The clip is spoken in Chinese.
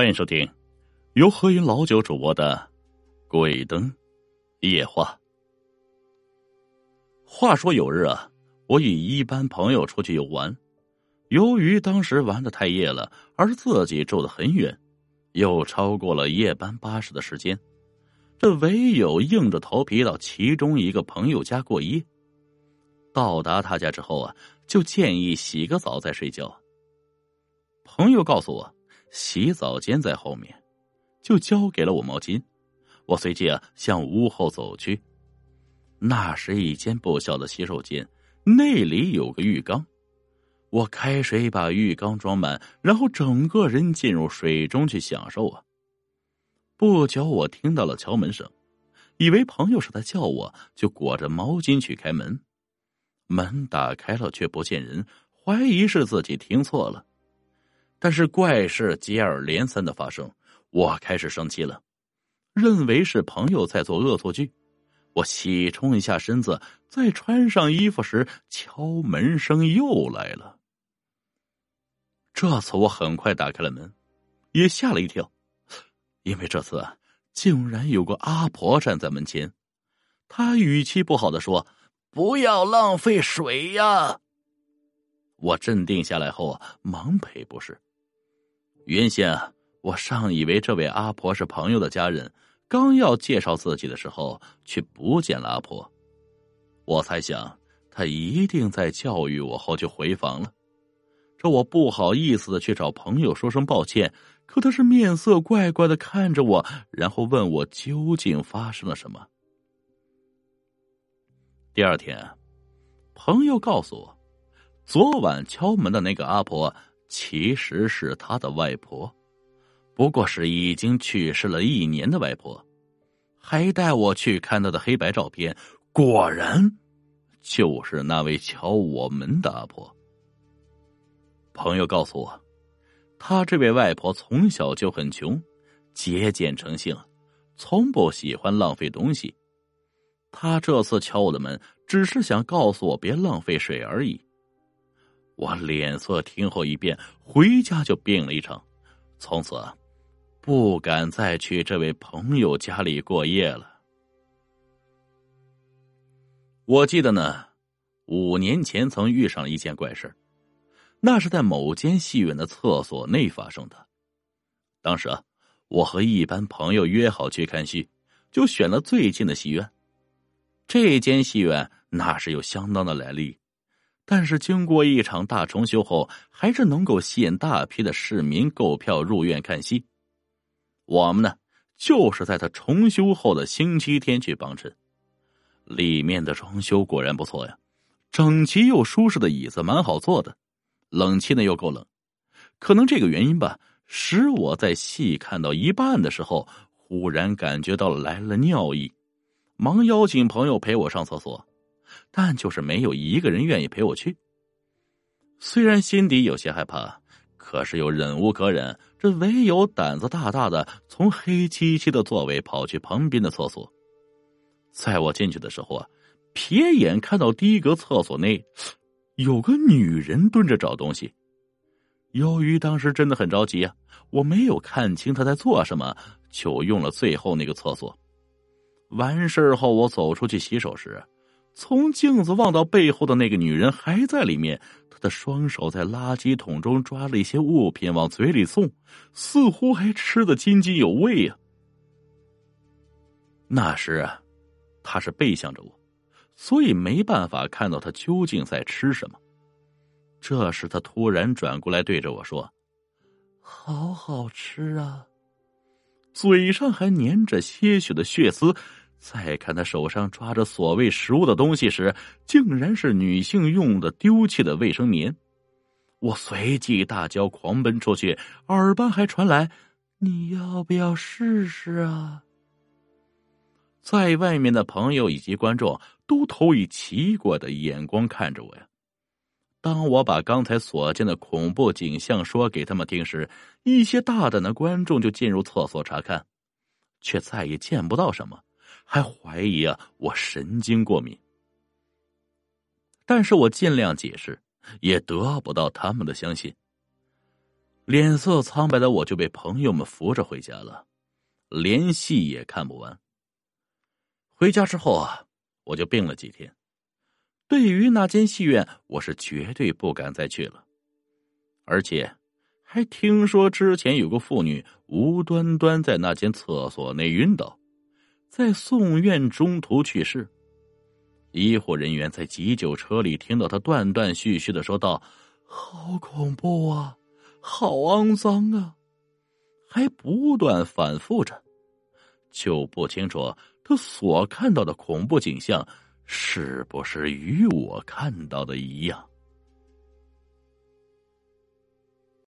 欢迎收听由何云老九主播的《鬼灯夜话》。话说有日啊，我与一班朋友出去游玩，由于当时玩的太夜了，而自己住的很远，又超过了夜班巴士的时间，这唯有硬着头皮到其中一个朋友家过夜。到达他家之后啊，就建议洗个澡再睡觉。朋友告诉我。洗澡间在后面，就交给了我毛巾。我随即啊向屋后走去。那是一间不小的洗手间，那里有个浴缸。我开水把浴缸装满，然后整个人进入水中去享受啊。不久，我听到了敲门声，以为朋友是在叫我，就裹着毛巾去开门。门打开了，却不见人，怀疑是自己听错了。但是怪事接二连三的发生，我开始生气了，认为是朋友在做恶作剧。我洗冲一下身子，再穿上衣服时，敲门声又来了。这次我很快打开了门，也吓了一跳，因为这次竟然有个阿婆站在门前。她语气不好的说：“不要浪费水呀！”我镇定下来后啊，忙赔不是。原先啊，我上以为这位阿婆是朋友的家人，刚要介绍自己的时候，却不见了阿婆。我猜想，她一定在教育我后就回房了。这我不好意思的去找朋友说声抱歉，可他是面色怪怪的看着我，然后问我究竟发生了什么。第二天，朋友告诉我，昨晚敲门的那个阿婆。其实是他的外婆，不过是已经去世了一年的外婆，还带我去看她的黑白照片，果然就是那位敲我门的阿婆。朋友告诉我，他这位外婆从小就很穷，节俭成性，从不喜欢浪费东西。他这次敲我的门，只是想告诉我别浪费水而已。我脸色听后一变，回家就病了一场，从此不敢再去这位朋友家里过夜了。我记得呢，五年前曾遇上一件怪事那是在某间戏院的厕所内发生的。当时啊，我和一班朋友约好去看戏，就选了最近的戏院。这间戏院那是有相当的来历。但是经过一场大重修后，还是能够吸引大批的市民购票入院看戏。我们呢，就是在他重修后的星期天去帮衬。里面的装修果然不错呀，整齐又舒适的椅子蛮好坐的，冷气呢又够冷。可能这个原因吧，使我在戏看到一半的时候，忽然感觉到了来了尿意，忙邀请朋友陪我上厕所。但就是没有一个人愿意陪我去。虽然心底有些害怕，可是又忍无可忍，这唯有胆子大大的从黑漆漆的座位跑去旁边的厕所。在我进去的时候啊，瞥眼看到第一格厕所内有个女人蹲着找东西。由于当时真的很着急啊，我没有看清她在做什么，就用了最后那个厕所。完事后，我走出去洗手时。从镜子望到背后的那个女人还在里面，她的双手在垃圾桶中抓了一些物品往嘴里送，似乎还吃得津津有味呀。那时啊，她是背向着我，所以没办法看到她究竟在吃什么。这时，她突然转过来对着我说：“好好吃啊！”嘴上还粘着些许的血丝。再看他手上抓着所谓食物的东西时，竟然是女性用的丢弃的卫生棉。我随即大叫，狂奔出去，耳畔还传来：“你要不要试试啊？”在外面的朋友以及观众都投以奇怪的眼光看着我呀。当我把刚才所见的恐怖景象说给他们听时，一些大胆的观众就进入厕所查看，却再也见不到什么。还怀疑啊，我神经过敏。但是我尽量解释，也得不到他们的相信。脸色苍白的我就被朋友们扶着回家了，连戏也看不完。回家之后啊，我就病了几天。对于那间戏院，我是绝对不敢再去了，而且还听说之前有个妇女无端端在那间厕所内晕倒，在送院中途去世。医护人员在急救车里听到他断断续续的说道：“好恐怖啊，好肮脏啊！”还不断反复着，就不清楚他所看到的恐怖景象。是不是与我看到的一样？